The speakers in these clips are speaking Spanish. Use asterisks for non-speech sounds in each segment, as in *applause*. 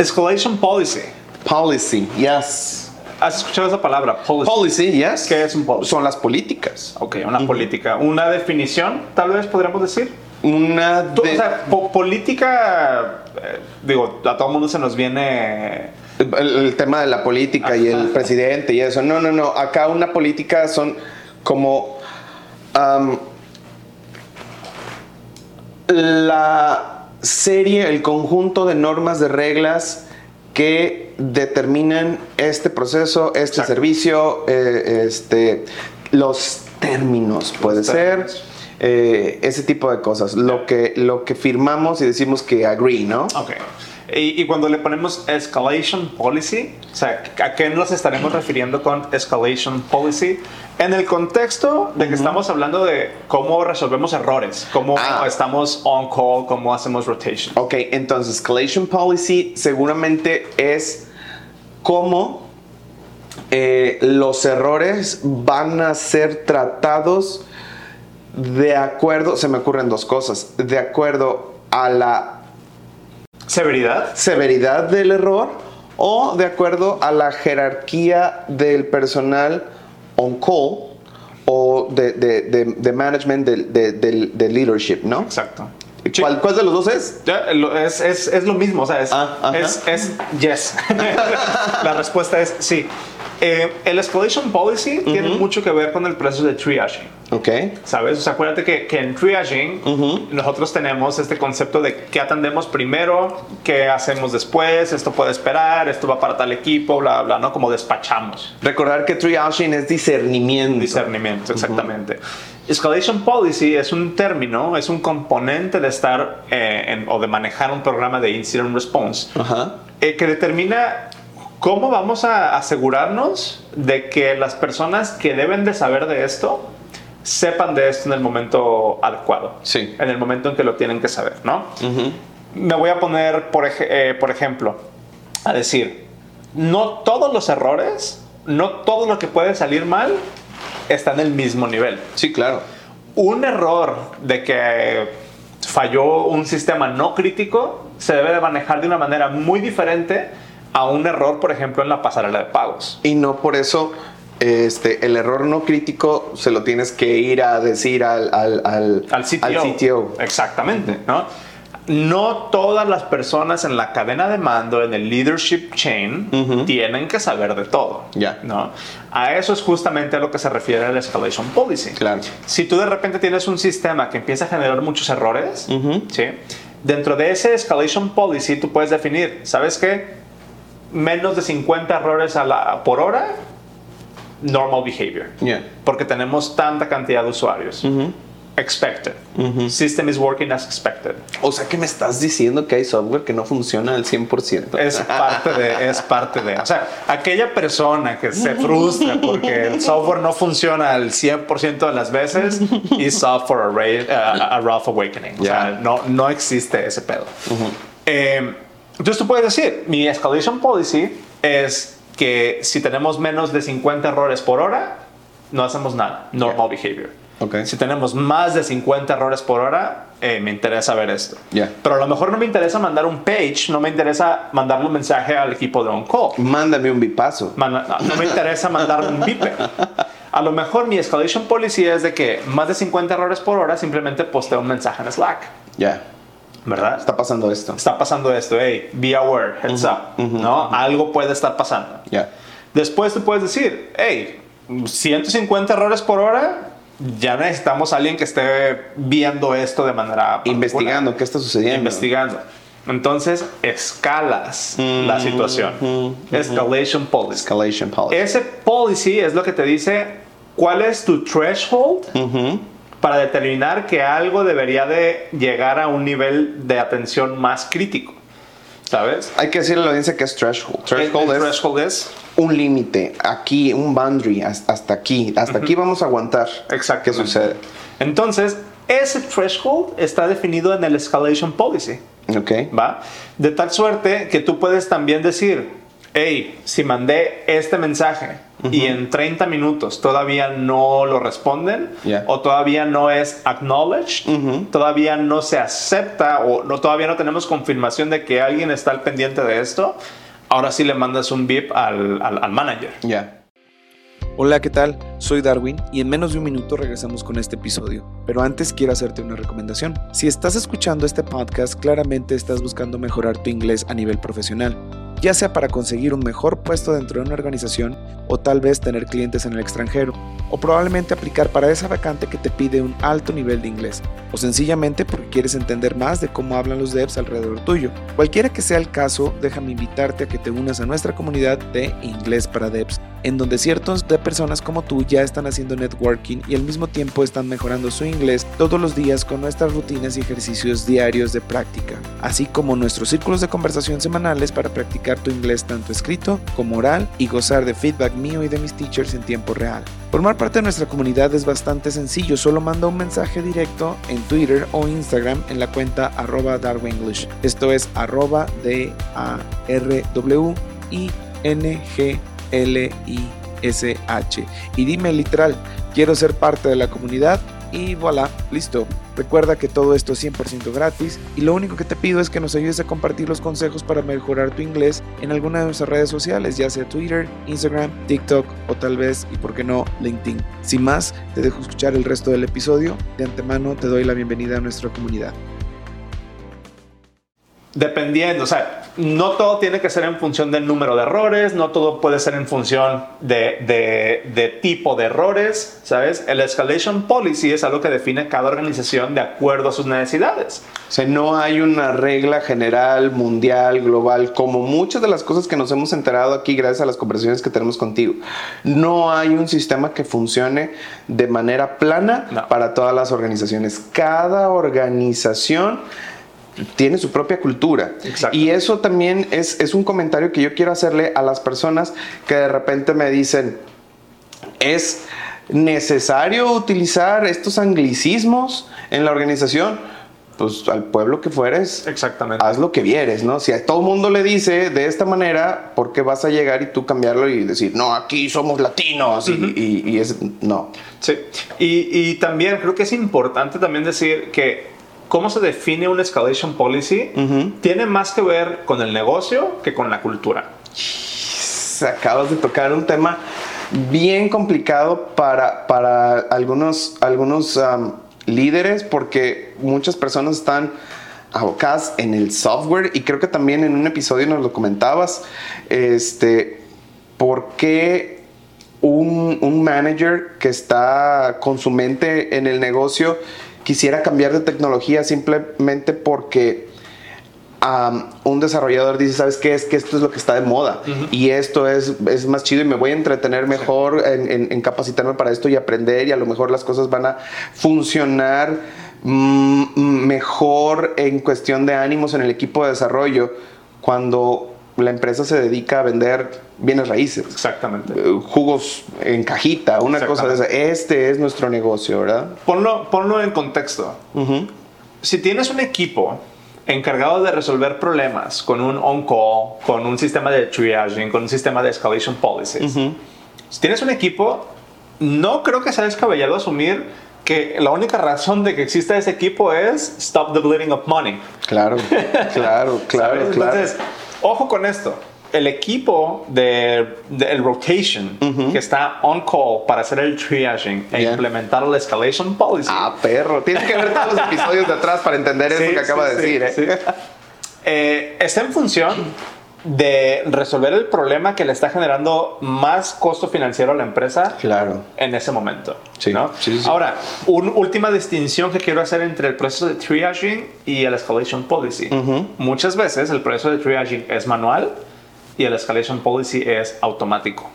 Escalation policy. Policy, yes. ¿Has escuchado esa palabra? Policy. Policy, yes. ¿Qué es un policy? Son las políticas. Ok, una política. Una definición, tal vez podríamos decir. Una de- O sea, po- política, eh, digo, a todo el mundo se nos viene... el, el tema de la política y el presidente y eso. No, no, no. Acá una política son como la serie, el conjunto de normas, de reglas que determinan este proceso, este Exacto. servicio, eh, este, los términos, puede Los ser. eh, ese tipo de cosas, lo que, lo que firmamos y decimos que agree, ¿no? Ok. Y, y cuando le ponemos escalation policy, o sea, ¿a qué nos estaremos refiriendo con escalation policy? En el contexto de que estamos hablando de cómo resolvemos errores, cómo Ah. estamos on call, cómo hacemos rotation. Ok, entonces, escalation policy seguramente es cómo eh, los errores van a ser tratados de acuerdo, se me ocurren dos cosas, de acuerdo a la Severidad. severidad del error o de acuerdo a la jerarquía del personal on call o de, de- de- de management, de, leadership, ¿no? Exacto. ¿Cuál, cuál de los dos es? Es, es, es lo mismo, o sea, es, Ah, es, es yes. *laughs* La respuesta es sí. Eh, el escalation policy tiene mucho que ver con el proceso de triaging. Ok. ¿Sabes? O sea, acuérdate que, que en triaging nosotros tenemos este concepto de qué atendemos primero, qué hacemos después, esto puede esperar, esto va para tal equipo, bla, bla, ¿no? Como despachamos. Recordar que triaging es discernimiento. Discernimiento, exactamente. Escalation policy es un término, es un componente de estar eh, en- o de manejar un programa de incident response eh, que determina cómo vamos a asegurarnos de que las personas que deben de saber de esto sepan de esto en el momento adecuado. Sí. En el momento en que lo tienen que saber, ¿no? Me voy a poner, por, ej- eh, por ejemplo, a decir, no todos los errores, no todo lo que puede salir mal está en el mismo nivel Sí, claro. un error de que falló un sistema no crítico se debe de manejar de una manera muy diferente a un error, por ejemplo, en la pasarela de pagos. Y no por eso este, el error no crítico se lo tienes que ir a decir al, al, al, Al CTO. al CTO. Exactamente, ¿no? No todas las personas en la cadena de mando, en el leadership chain, tienen que saber de todo. Ya. ¿no? A eso es justamente a lo que se refiere el escalation policy. Claro. Si tú de repente tienes un sistema que empieza a generar muchos errores, ¿sí? dentro de ese escalation policy tú puedes definir, ¿sabes qué? Menos de 50 errores a la, por hora, normal behavior. Yeah. Porque tenemos tanta cantidad de usuarios. Expected. System is working as expected. O sea que me estás diciendo que hay software que no funciona al 100%. Es parte de, es parte de. O sea, aquella persona que se frustra porque el software no funciona al 100% de las veces is for a, rough awakening. O sea, no, no existe ese pedo. Eh, entonces tú puedes decir, mi escalation policy es que si tenemos menos de 50 errores por hora, no hacemos nada. Normal behavior. Ok. Si tenemos más de 50 errores por hora, eh, me interesa ver esto. Ya. Pero a lo mejor no me interesa mandar un page, no me interesa mandarle un mensaje al equipo de on-call. Mándame un bipaso. Man- no, no me interesa mandar un beeper. *laughs* A lo mejor mi escalation policy es de que más de 50 errores por hora simplemente posteo un mensaje en Slack. Ya. ¿Verdad? Está pasando esto. Está pasando esto, hey, be aware, heads up, ¿no? Algo puede estar pasando. Ya. Después tú puedes decir, hey, 150 errores por hora, ya necesitamos a alguien que esté viendo esto de manera particular. Investigando qué está sucediendo. investigando. Entonces, escalas la situación. Escalation policy. Escalation policy. Ese policy es lo que te dice cuál es tu threshold para determinar que algo debería de llegar a un nivel de atención más crítico. ¿Sabes? Hay que decirle a la audiencia que es threshold. Threshold El- el es threshold es un límite. Aquí, un boundary. Hasta hasta aquí. Hasta aquí vamos a aguantar. ¿Qué Exactamente. sucede? Entonces, ese threshold está definido en el escalation policy. Ok. ¿va? De tal suerte que tú puedes también decir, hey, si mandé este mensaje y en 30 minutos todavía no lo responden Yeah. o todavía no es acknowledged, todavía no se acepta o no, todavía no tenemos confirmación de que alguien está al pendiente de esto, ahora sí le mandas un VIP al, al- al manager. Ya. Hola, ¿qué tal? Soy Darwin y en menos de un minuto regresamos con este episodio. Pero antes quiero hacerte una recomendación. Si estás escuchando este podcast, claramente estás buscando mejorar tu inglés a nivel profesional, ya sea para conseguir un mejor puesto dentro de una organización o tal vez tener clientes en el extranjero, o probablemente aplicar para esa vacante que te pide un alto nivel de inglés, o sencillamente porque quieres entender más de cómo hablan los devs alrededor tuyo. Cualquiera que sea el caso, déjame invitarte a que te unas a nuestra comunidad de Inglés para Devs en donde ciertos de personas como tú ya están haciendo networking y al mismo tiempo están mejorando su inglés todos los días con nuestras rutinas y ejercicios diarios de práctica, así como nuestros círculos de conversación semanales para practicar tu inglés tanto escrito como oral y gozar de feedback mío y de mis teachers en tiempo real. Formar parte de nuestra comunidad es bastante sencillo, solo manda un mensaje directo en Twitter o Instagram en la cuenta arroba darwinglish. Esto es arroba d a r w i n g L-I-S-H. Y dime literal, quiero ser parte de la comunidad y voilà, listo. Recuerda que todo esto es 100% gratis y lo único que te pido es que nos ayudes a compartir los consejos para mejorar tu inglés en alguna de nuestras redes sociales, ya sea Twitter, Instagram, TikTok o tal vez, y por qué no, LinkedIn. Sin más, te dejo escuchar el resto del episodio. De antemano te doy la bienvenida a nuestra comunidad. Dependiendo, o sea, no todo tiene que ser en función del número de errores, no todo puede ser en función de, de- de tipo de errores, ¿sabes? El escalation policy es algo que define cada organización de acuerdo a sus necesidades. O sea, no hay una regla general, mundial, global, como muchas de las cosas que nos hemos enterado aquí gracias a las conversaciones que tenemos contigo. No hay un sistema que funcione de manera plana No. para todas las organizaciones. Cada organización tiene su propia cultura. Y eso también es, es un comentario que yo quiero hacerle a las personas que de repente me dicen, ¿es necesario utilizar estos anglicismos en la organización? Pues al pueblo que fueres, Exactamente. haz lo que vieres, ¿no? Si a todo el mundo le dice de esta manera, ¿por qué vas a llegar y tú cambiarlo y decir, no, aquí somos latinos? y, y- y es, no. Sí, y, y también creo que es importante también decir que cómo se define un escalation policy tiene más que ver con el negocio que con la cultura. acabas de tocar un tema bien complicado para, para algunos, algunos um, líderes porque muchas personas están abocadas en el software y creo que también en un episodio nos lo comentabas, este, ¿por qué un, un manager que está con su mente en el negocio quisiera cambiar de tecnología simplemente porque um, un desarrollador dice, ¿sabes qué? Es que esto es lo que está de moda y esto es, es más chido y me voy a entretener mejor en, en- en capacitarme para esto y aprender y a lo mejor las cosas van a funcionar mm, mejor en cuestión de ánimos en el equipo de desarrollo cuando la empresa se dedica a vender bienes raíces. Exactamente. eh, Jugos en cajita, una cosa de esa. Este es nuestro negocio, ¿verdad? Ponlo, ponlo en contexto. Si tienes un equipo encargado de resolver problemas con un on-call, con un sistema de triaging, con un sistema de escalation policies, si tienes un equipo, no creo que sea descabellado asumir que la única razón de que exista ese equipo es stop the bleeding of money. Claro, *laughs* claro, claro, claro. Entonces, ojo con esto. El equipo de, de- el rotation que está on call para hacer el triaging e Yeah. implementar el escalation policy. Ah, perro. Tienes que ver todos los episodios de atrás para entender eso Sí, que acaba sí, de decir. ¿eh? Eh, está en función de resolver el problema que le está generando más costo financiero a la empresa Claro. en ese momento. Sí, ¿no? sí, sí. Ahora, una última distinción que quiero hacer entre el proceso de triaging y el escalation policy. Muchas veces el proceso de triaging es manual y el escalation policy es automático.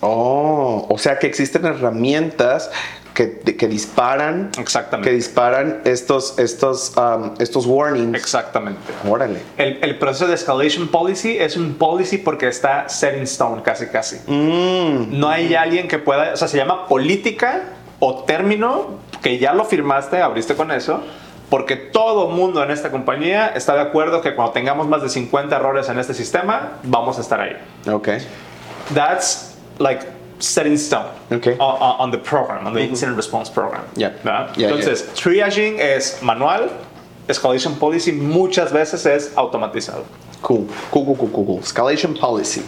Oh, o sea que existen herramientas que, que disparan, Exactamente. que disparan estos, estos, um, estos warnings. Exactamente. Órale. El, el proceso de escalation policy es un policy porque está set in stone casi casi. Mm, No hay alguien que pueda, o sea, se llama política o término que ya lo firmaste, abriste con eso, porque todo mundo en esta compañía está de acuerdo que cuando tengamos más de 50 errores en este sistema, vamos a estar ahí. Ok. That's like set in stone Okay. on, the program, on the incident response program. Yeah. Entonces, triaging es manual, escalation policy muchas veces es automatizado. Cool, cool, cool, cool, cool. Escalation policy.